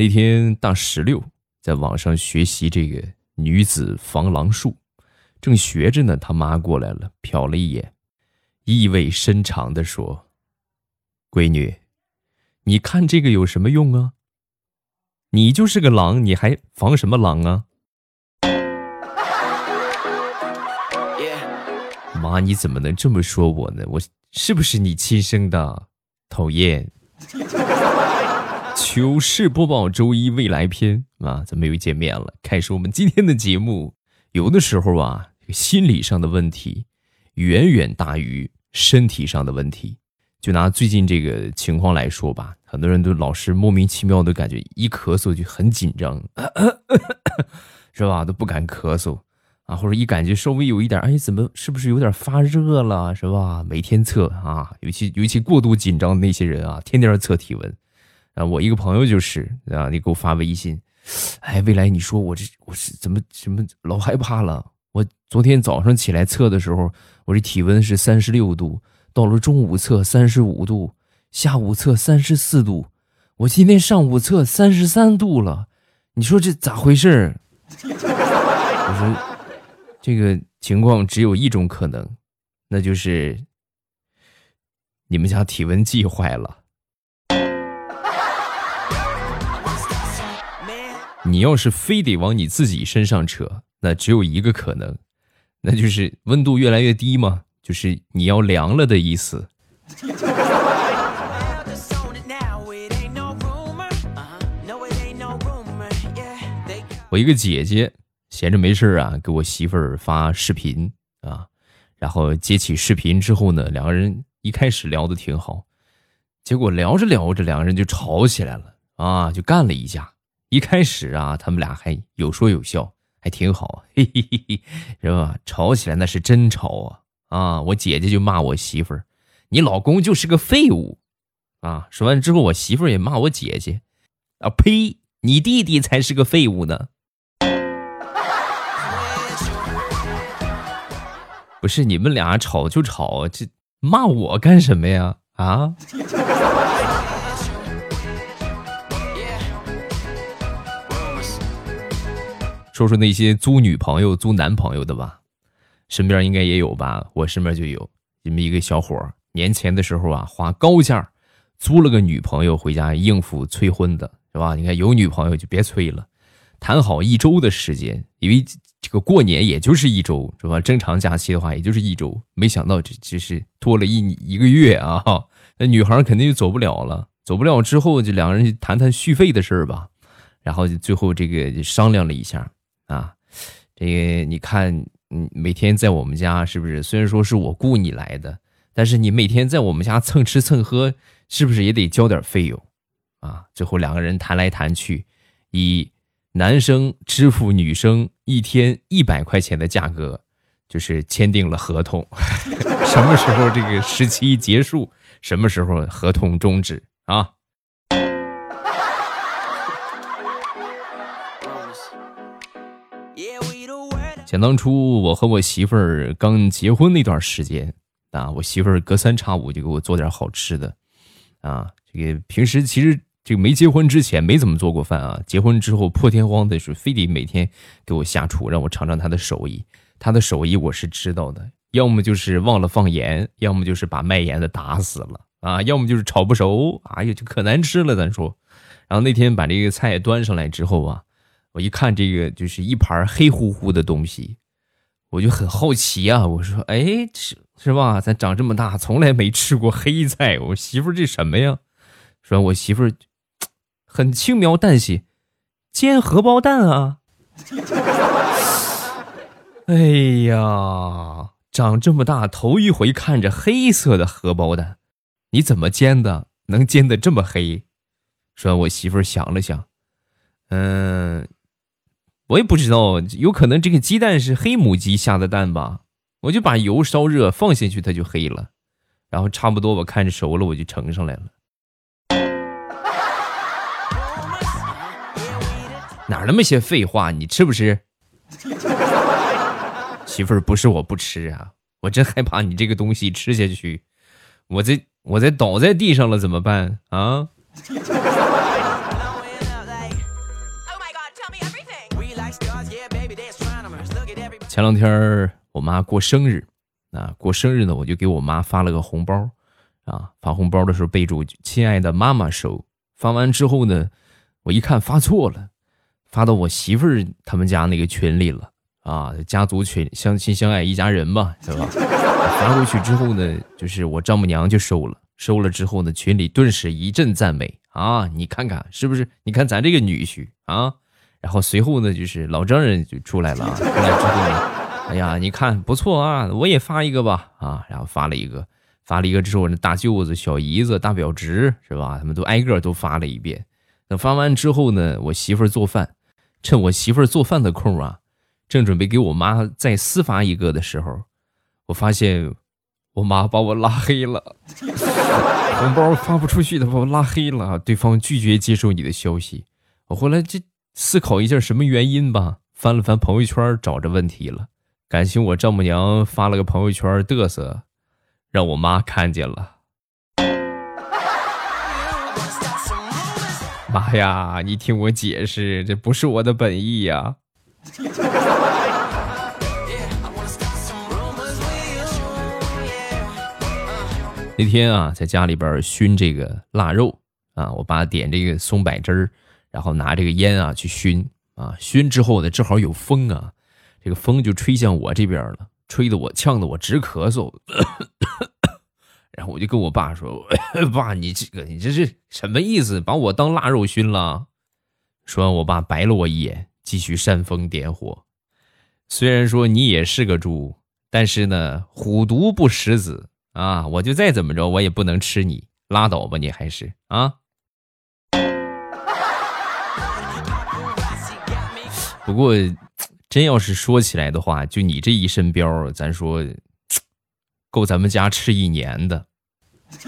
那天大石榴在网上学习这个女子防狼术，正学着呢，他妈过来了，瞟了一眼，意味深长的说：“闺女，你看这个有什么用啊？你就是个狼，你还防什么狼啊？”妈，你怎么能这么说我呢？我是不是你亲生的？讨厌！糗事播报周一未来篇啊，咱们又见面了，开始我们今天的节目。有的时候啊，心理上的问题远远大于身体上的问题。就拿最近这个情况来说吧，很多人都老是莫名其妙的感觉一咳嗽就很紧张，是吧？都不敢咳嗽。啊，或者一感觉稍微有一点，哎，怎么是不是有点发热了，是吧？每天测啊，尤其尤其过度紧张的那些人啊，天天测体温。啊，我一个朋友就是啊，你给我发微信，哎，未来你说我这我是怎么怎么老害怕了？我昨天早上起来测的时候，我这体温是三十六度，到了中午测三十五度，下午测三十四度，我今天上午测三十三度了，你说这咋回事？我说。这个情况只有一种可能，那就是你们家体温计坏了。你要是非得往你自己身上扯，那只有一个可能，那就是温度越来越低嘛，就是你要凉了的意思。我一个姐姐。闲着没事啊，给我媳妇儿发视频啊，然后接起视频之后呢，两个人一开始聊的挺好，结果聊着聊着，两个人就吵起来了啊，就干了一架。一开始啊，他们俩还有说有笑，还挺好，嘿嘿嘿嘿，是吧？吵起来那是真吵啊啊！我姐姐就骂我媳妇儿：“你老公就是个废物。”啊，说完之后，我媳妇儿也骂我姐姐：“啊呸，你弟弟才是个废物呢。”不是你们俩吵就吵，这骂我干什么呀？啊！说说那些租女朋友、租男朋友的吧，身边应该也有吧？我身边就有这么一个小伙儿，年前的时候啊，花高价租了个女朋友回家应付催婚的，是吧？你看有女朋友就别催了，谈好一周的时间，因为。这个过年也就是一周，是吧？正常假期的话也就是一周，没想到这这是拖了一一个月啊！那女孩肯定就走不了了，走不了之后就两个人谈谈续费的事儿吧。然后就最后这个商量了一下啊，这个你看，嗯，每天在我们家是不是？虽然说是我雇你来的，但是你每天在我们家蹭吃蹭喝，是不是也得交点费用啊？最后两个人谈来谈去，以。男生支付女生一天一百块钱的价格，就是签订了合同。什么时候这个时期结束，什么时候合同终止啊？想当初我和我媳妇儿刚结婚那段时间啊，我媳妇儿隔三差五就给我做点好吃的啊。这个平时其实。这个没结婚之前没怎么做过饭啊，结婚之后破天荒的是非得每天给我下厨，让我尝尝他的手艺。他的手艺我是知道的，要么就是忘了放盐，要么就是把卖盐的打死了啊，要么就是炒不熟，哎呀，就可难吃了。咱说，然后那天把这个菜端上来之后啊，我一看这个就是一盘黑乎乎的东西，我就很好奇啊，我说，哎，是是吧？咱长这么大从来没吃过黑菜，我媳妇这什么呀？说我媳妇。很轻描淡写，煎荷包蛋啊！哎呀，长这么大头一回看着黑色的荷包蛋，你怎么煎的？能煎的这么黑？说，我媳妇想了想，嗯，我也不知道，有可能这个鸡蛋是黑母鸡下的蛋吧？我就把油烧热放进去，它就黑了。然后差不多我看着熟了，我就盛上来了。哪那么些废话？你吃不吃？媳妇儿不是我不吃啊，我真害怕你这个东西吃下去，我这我这倒在地上了怎么办啊？前两天我妈过生日，啊，过生日呢，我就给我妈发了个红包，啊，发红包的时候备注“亲爱的妈妈收”。发完之后呢，我一看发错了，发到我媳妇儿他们家那个群里了，啊，家族群，相亲相爱一家人嘛，是吧？发过去之后呢，就是我丈母娘就收了，收了之后呢，群里顿时一阵赞美啊，你看看是不是？你看咱这个女婿啊。然后随后呢，就是老丈人就出来了。出来之后呢，哎呀，你看不错啊，我也发一个吧啊。然后发了一个，发了一个之后，那大舅子、小姨子、大表侄是吧？他们都挨个都发了一遍。等发完之后呢，我媳妇儿做饭，趁我媳妇儿做饭的空啊，正准备给我妈再私发一个的时候，我发现我妈把我拉黑了，红包发不出去的把我拉黑了，对方拒绝接受你的消息。我后来这。思考一下什么原因吧，翻了翻朋友圈，找着问题了。感情我丈母娘发了个朋友圈嘚瑟，让我妈看见了。妈呀，你听我解释，这不是我的本意呀。那天啊，在家里边熏这个腊肉啊，我爸点这个松柏汁儿。然后拿这个烟啊去熏啊，熏之后呢，正好有风啊，这个风就吹向我这边了，吹得我呛得我直咳嗽。然后我就跟我爸说：“ 爸，你这个你这是什么意思？把我当腊肉熏了？”说完，我爸白了我一眼，继续煽风点火。虽然说你也是个猪，但是呢，虎毒不食子啊！我就再怎么着，我也不能吃你，拉倒吧，你还是啊。不过，真要是说起来的话，就你这一身膘，咱说够咱们家吃一年的。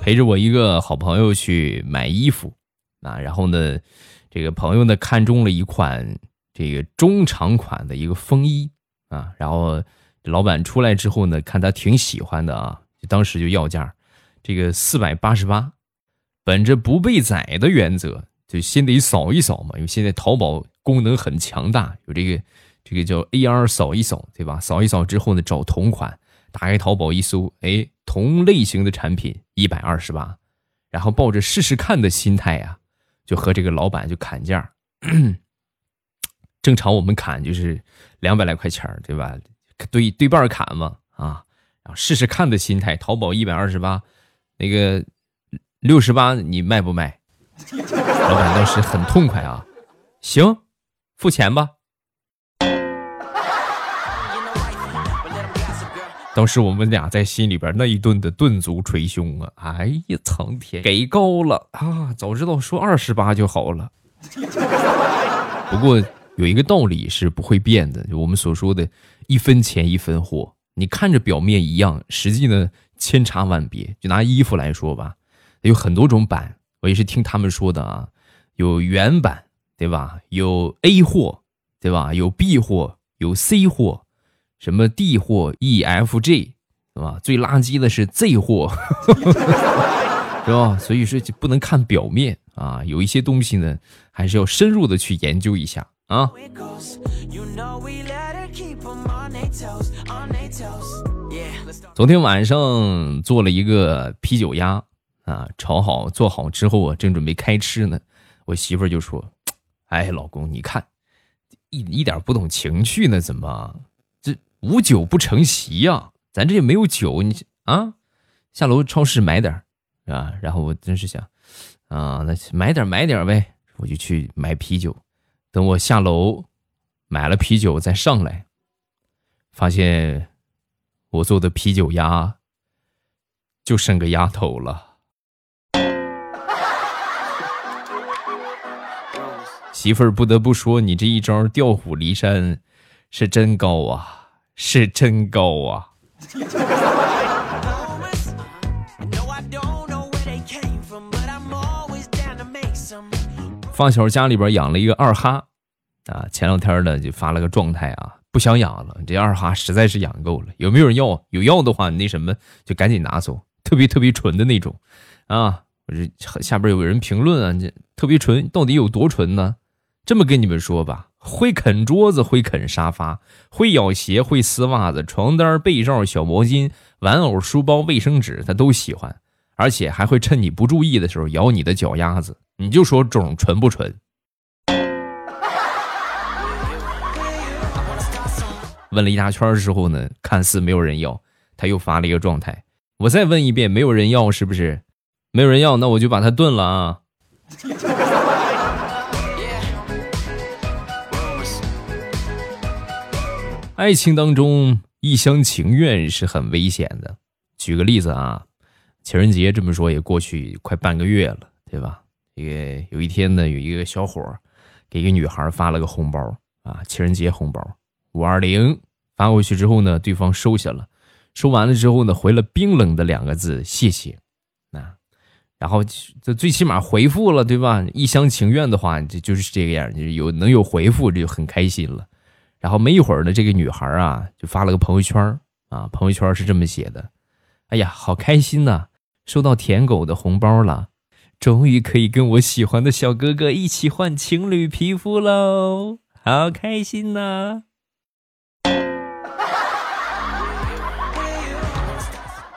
陪着我一个好朋友去买衣服啊，然后呢，这个朋友呢看中了一款这个中长款的一个风衣啊，然后老板出来之后呢，看他挺喜欢的啊，就当时就要价。这个四百八十八，本着不被宰的原则，就先得扫一扫嘛。因为现在淘宝功能很强大，有这个这个叫 AR 扫一扫，对吧？扫一扫之后呢，找同款，打开淘宝一搜，哎，同类型的产品一百二十八，然后抱着试试看的心态呀，就和这个老板就砍价。正常我们砍就是两百来块钱对吧？对对半砍嘛，啊，然后试试看的心态，淘宝一百二十八。那个六十八，你卖不卖？老板当时很痛快啊，行，付钱吧。当时我们俩在心里边那一顿的顿足捶胸啊！哎呀，苍天，给高了啊！早知道说二十八就好了。不过有一个道理是不会变的，就我们所说的一分钱一分货。你看着表面一样，实际呢？千差万别，就拿衣服来说吧，有很多种版，我也是听他们说的啊，有原版，对吧？有 A 货，对吧？有 B 货，有 C 货，什么 D 货、E、F、G，是吧？最垃圾的是 Z 货，是吧？所以说就不能看表面啊，有一些东西呢，还是要深入的去研究一下啊。昨天晚上做了一个啤酒鸭啊，炒好做好之后啊，正准备开吃呢，我媳妇就说：“哎，老公，你看，一一点不懂情趣呢，怎么这无酒不成席呀？咱这也没有酒，你啊，下楼超市买点啊。”然后我真是想啊，那买点买点呗，我就去买啤酒。等我下楼买了啤酒再上来，发现。我做的啤酒鸭就剩个鸭头了，媳妇儿不得不说，你这一招调虎离山是真高啊，是真高啊！发小家里边养了一个二哈啊，前两天呢就发了个状态啊。不想养了，这二哈实在是养够了。有没有人要？有要的话，你那什么就赶紧拿走，特别特别纯的那种，啊！我这下边有人评论啊，这特别纯，到底有多纯呢？这么跟你们说吧，会啃桌子，会啃沙发，会咬鞋，会撕袜子，床单、被罩、小毛巾、玩偶、书包、卫生纸，他都喜欢，而且还会趁你不注意的时候咬你的脚丫子。你就说种纯不纯？问了一大圈之后呢，看似没有人要，他又发了一个状态。我再问一遍，没有人要是不是？没有人要，那我就把它炖了啊。爱情当中一厢情愿是很危险的。举个例子啊，情人节这么说也过去快半个月了，对吧？一个有一天呢，有一个小伙给一个女孩发了个红包啊，情人节红包五二零发过去之后呢，对方收下了，收完了之后呢，回了冰冷的两个字谢谢。那然后这最起码回复了，对吧？一厢情愿的话，这就是这个样，就有能有回复，这就很开心了。然后没一会儿呢，这个女孩啊就发了个朋友圈啊，朋友圈是这么写的：“哎呀，好开心呐，收到舔狗的红包了，终于可以跟我喜欢的小哥哥一起换情侣皮肤喽，好开心呐！”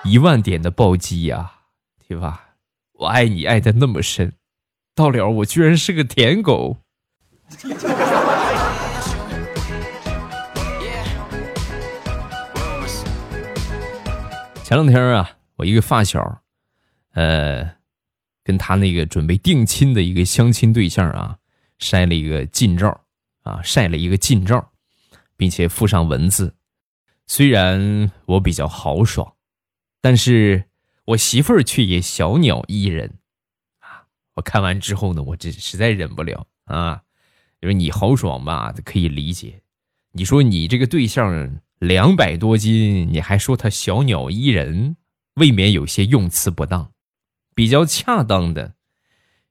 一万点的暴击呀，对吧？我爱你爱的那么深，到了我居然是个舔狗。前两天啊，我一个发小，呃，跟他那个准备定亲的一个相亲对象啊，晒了一个近照啊，晒了一个近照，并且附上文字。虽然我比较豪爽，但是我媳妇儿却也小鸟依人啊。我看完之后呢，我这实在忍不了啊。就是你豪爽吧，可以理解。你说你这个对象。两百多斤，你还说他小鸟依人，未免有些用词不当。比较恰当的，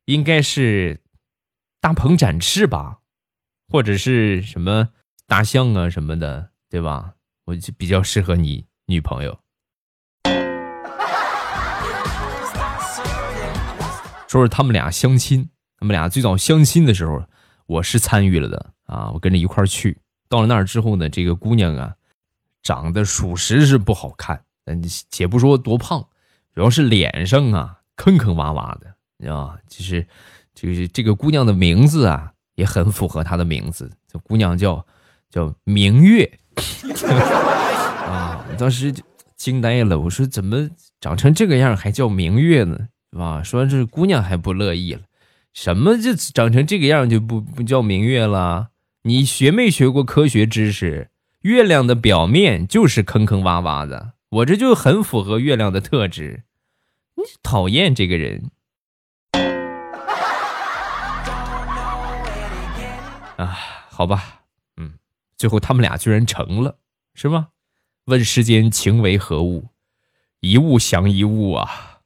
应该是大鹏展翅吧，或者是什么大象啊什么的，对吧？我就比较适合你女朋友。说是他们俩相亲，他们俩最早相亲的时候，我是参与了的啊，我跟着一块儿去。到了那儿之后呢，这个姑娘啊。长得属实是不好看，嗯，且不说多胖，主要是脸上啊坑坑洼洼的，你知道吗？其实，就是这个姑娘的名字啊也很符合她的名字，这姑娘叫叫明月 啊！我当时就惊呆了，我说怎么长成这个样还叫明月呢？是吧？说这姑娘还不乐意了，什么就长成这个样就不不叫明月了？你学没学过科学知识？月亮的表面就是坑坑洼洼的，我这就很符合月亮的特质。你讨厌这个人啊？好吧，嗯，最后他们俩居然成了，是吗？问世间情为何物？一物降一物啊！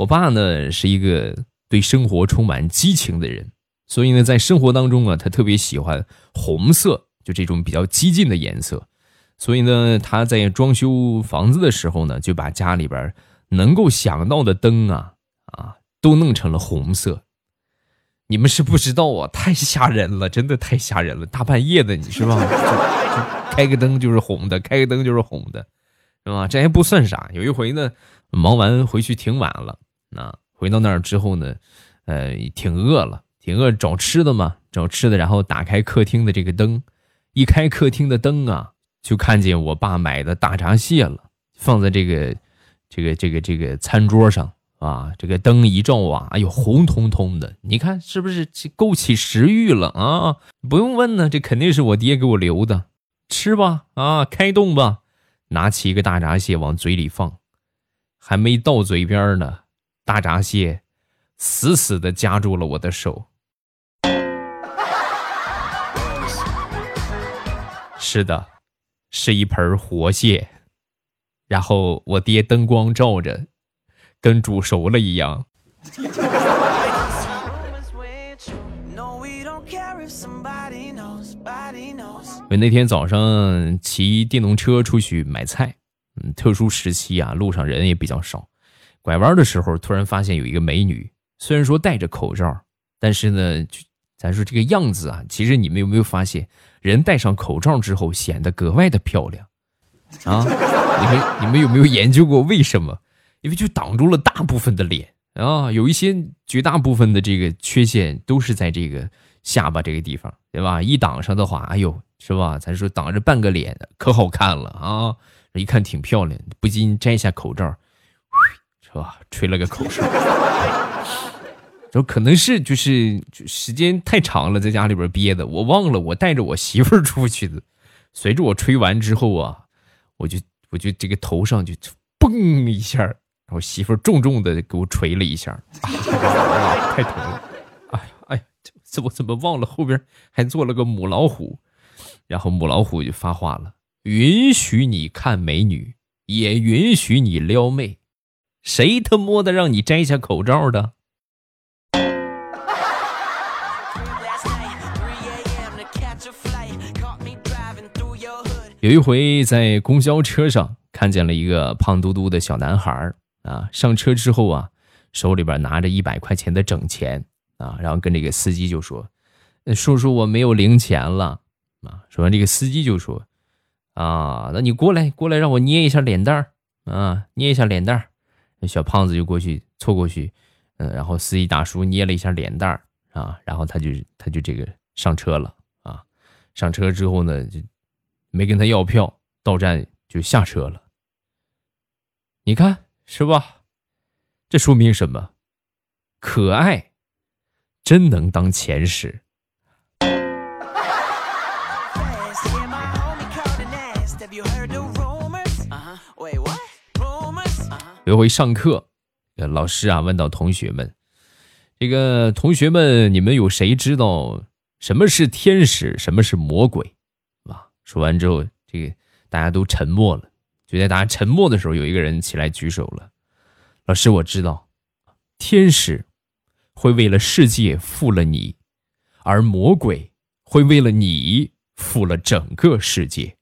我爸呢是一个。对生活充满激情的人，所以呢，在生活当中啊，他特别喜欢红色，就这种比较激进的颜色。所以呢，他在装修房子的时候呢，就把家里边能够想到的灯啊啊，都弄成了红色。你们是不知道啊，太吓人了，真的太吓人了！大半夜的，你是吧？开个灯就是红的，开个灯就是红的，是吧？这还不算啥。有一回呢，忙完回去挺晚了，那。回到那儿之后呢，呃，挺饿了，挺饿，找吃的嘛，找吃的。然后打开客厅的这个灯，一开客厅的灯啊，就看见我爸买的大闸蟹了，放在这个，这个，这个，这个餐桌上啊。这个灯一照啊，哎呦，红彤彤的，你看是不是勾起食欲了啊？不用问呢，这肯定是我爹给我留的，吃吧，啊，开动吧。拿起一个大闸蟹往嘴里放，还没到嘴边呢。大闸蟹死死的夹住了我的手。是的，是一盆活蟹。然后我爹灯光照着，跟煮熟了一样。我那天早上骑电动车出去买菜，嗯，特殊时期啊，路上人也比较少。拐弯的时候，突然发现有一个美女，虽然说戴着口罩，但是呢，咱说这个样子啊，其实你们有没有发现，人戴上口罩之后显得格外的漂亮啊？你们你们有没有研究过为什么？因为就挡住了大部分的脸啊，有一些绝大部分的这个缺陷都是在这个下巴这个地方，对吧？一挡上的话，哎呦。是吧？咱说挡着半个脸，可好看了啊！一看挺漂亮，不禁摘下口罩，是吧？吹了个口哨。就可能是就是时间太长了，在家里边憋的，我忘了我带着我媳妇儿出去的。随着我吹完之后啊，我就我就这个头上就嘣一下，然后媳妇儿重重的给我捶了一下，太疼了！哎呀哎，这我怎么忘了后边还做了个母老虎？然后母老虎就发话了：“允许你看美女，也允许你撩妹，谁他妈的让你摘下口罩的？”有一回在公交车上看见了一个胖嘟嘟的小男孩啊，上车之后啊，手里边拿着一百块钱的整钱啊，然后跟这个司机就说：“叔叔，我没有零钱了。”啊，说完这个司机就说：“啊，那你过来，过来，让我捏一下脸蛋儿啊，捏一下脸蛋儿。”那小胖子就过去凑过去，嗯，然后司机大叔捏了一下脸蛋儿啊，然后他就他就这个上车了啊。上车之后呢，就没跟他要票，到站就下车了。你看是吧？这说明什么？可爱真能当钱使。有回上课，老师啊问到同学们：“这个同学们，你们有谁知道什么是天使，什么是魔鬼？”啊，说完之后，这个大家都沉默了。就在大家沉默的时候，有一个人起来举手了：“老师，我知道，天使会为了世界负了你，而魔鬼会为了你负了整个世界。”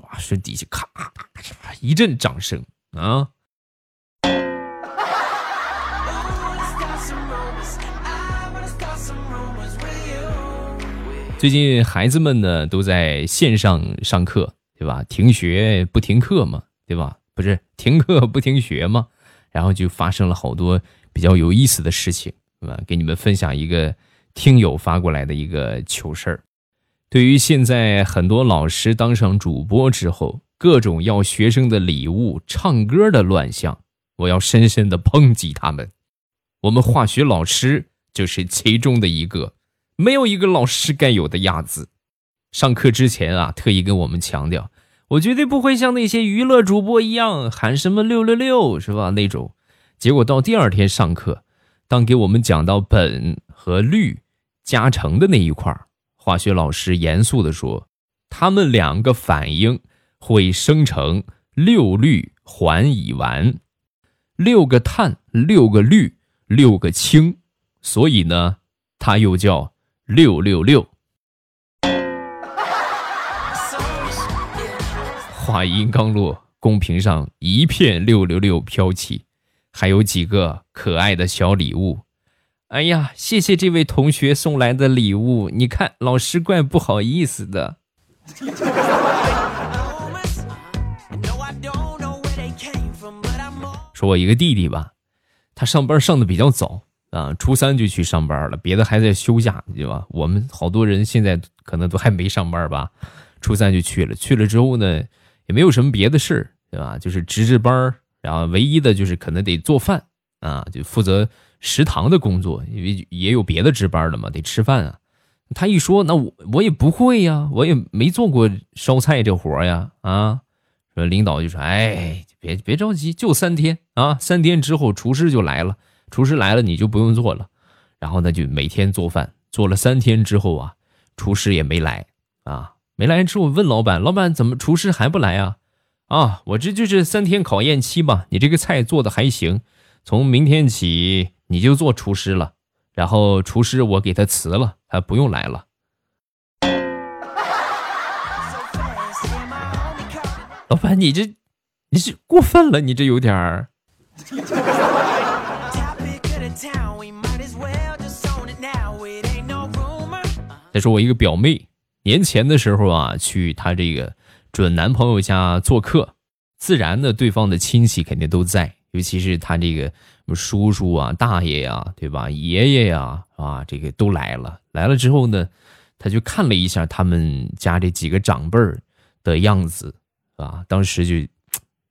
哇，说底下咔咔咔一阵掌声啊！最近孩子们呢都在线上上课，对吧？停学不停课嘛，对吧？不是停课不停学嘛？然后就发生了好多比较有意思的事情，对吧？给你们分享一个听友发过来的一个糗事儿。对于现在很多老师当上主播之后，各种要学生的礼物、唱歌的乱象，我要深深的抨击他们。我们化学老师就是其中的一个。没有一个老师该有的样子。上课之前啊，特意跟我们强调，我绝对不会像那些娱乐主播一样喊什么六六六，是吧？那种。结果到第二天上课，当给我们讲到苯和氯加成的那一块化学老师严肃地说，他们两个反应会生成六氯环乙烷，六个碳，六个氯，六个氢，所以呢，它又叫。六六六，话音刚落，公屏上一片六六六飘起，还有几个可爱的小礼物。哎呀，谢谢这位同学送来的礼物，你看，老师怪不好意思的。说我一个弟弟吧，他上班上的比较早。啊，初三就去上班了，别的还在休假，对吧？我们好多人现在可能都还没上班吧，初三就去了。去了之后呢，也没有什么别的事儿，对吧？就是值值班然后唯一的就是可能得做饭啊，就负责食堂的工作，因为也有别的值班的嘛，得吃饭啊。他一说，那我我也不会呀，我也没做过烧菜这活呀，啊，说领导就说，哎，别别着急，就三天啊，三天之后厨师就来了。厨师来了你就不用做了。然后呢就每天做饭做了三天之后啊厨师也没来啊。没来之后问老板老板怎么厨师还不来啊？啊我这就是三天考验期嘛你这个菜做的还行从明天起你就做厨师了然后厨师我给他辞了他不用来了。老板你这你是过分了你这有点儿再说我一个表妹，年前的时候啊，去她这个准男朋友家做客，自然的对方的亲戚肯定都在，尤其是他这个叔叔啊、大爷呀，对吧？爷爷呀，啊，这个都来了。来了之后呢，他就看了一下他们家这几个长辈儿的样子，啊，当时就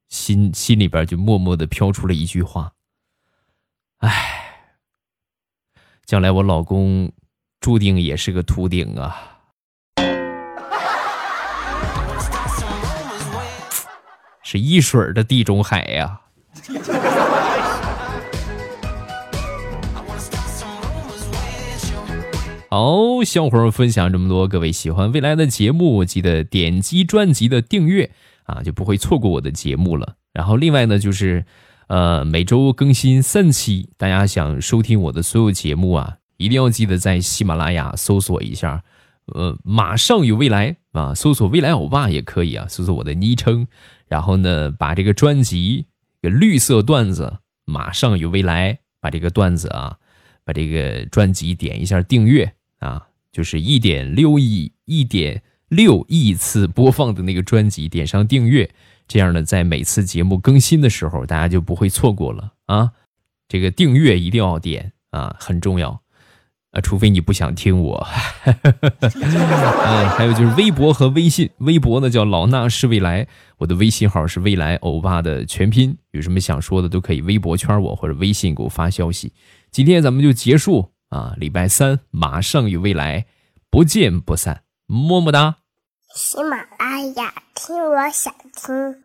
心心里边就默默的飘出了一句话。唉，将来我老公注定也是个秃顶啊！是一水儿的地中海呀！好，小伙儿分享这么多，各位喜欢未来的节目，记得点击专辑的订阅啊，就不会错过我的节目了。然后另外呢，就是。呃，每周更新三期，大家想收听我的所有节目啊，一定要记得在喜马拉雅搜索一下，呃，马上有未来啊，搜索未来欧巴也可以啊，搜索我的昵称，然后呢，把这个专辑个绿色段子，马上有未来，把这个段子啊，把这个专辑点一下订阅啊，就是一点六亿一点六亿次播放的那个专辑，点上订阅。这样呢，在每次节目更新的时候，大家就不会错过了啊！这个订阅一定要点啊，很重要啊，除非你不想听我。嗯，还有就是微博和微信，微博呢叫老衲是未来，我的微信号是未来欧巴的全拼，有什么想说的都可以微博圈我或者微信给我发消息。今天咱们就结束啊，礼拜三马上与未来不见不散，么么哒。喜马拉雅，听我想听。